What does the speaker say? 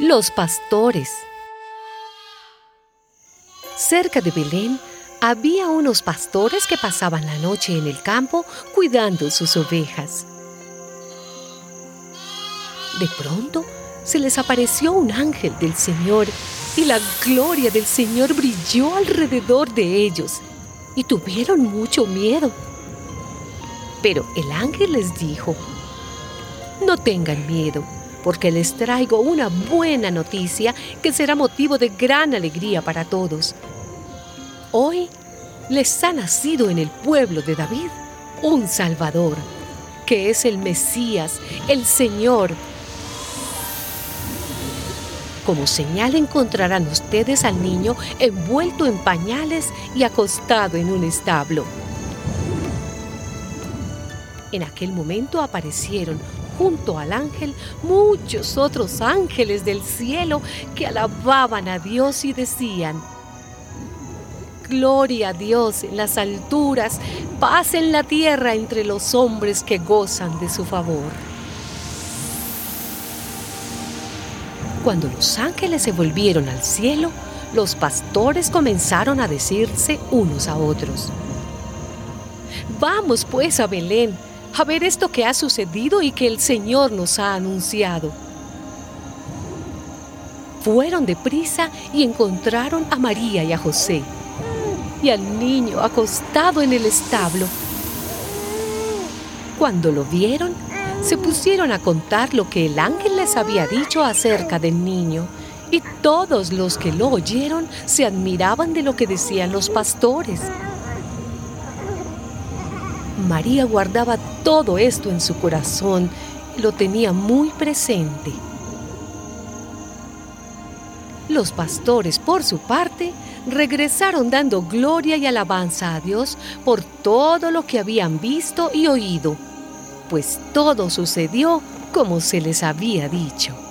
Los pastores. Cerca de Belén había unos pastores que pasaban la noche en el campo cuidando sus ovejas. De pronto se les apareció un ángel del Señor y la gloria del Señor brilló alrededor de ellos y tuvieron mucho miedo. Pero el ángel les dijo, no tengan miedo, porque les traigo una buena noticia que será motivo de gran alegría para todos. Hoy les ha nacido en el pueblo de David un Salvador, que es el Mesías, el Señor. Como señal encontrarán ustedes al niño envuelto en pañales y acostado en un establo. En aquel momento aparecieron junto al ángel muchos otros ángeles del cielo que alababan a Dios y decían, Gloria a Dios en las alturas, paz en la tierra entre los hombres que gozan de su favor. Cuando los ángeles se volvieron al cielo, los pastores comenzaron a decirse unos a otros. Vamos pues a Belén a ver esto que ha sucedido y que el Señor nos ha anunciado. Fueron deprisa y encontraron a María y a José y al niño acostado en el establo. Cuando lo vieron, se pusieron a contar lo que el ángel les había dicho acerca del niño, y todos los que lo oyeron se admiraban de lo que decían los pastores. María guardaba todo esto en su corazón y lo tenía muy presente. Los pastores, por su parte, regresaron dando gloria y alabanza a Dios por todo lo que habían visto y oído, pues todo sucedió como se les había dicho.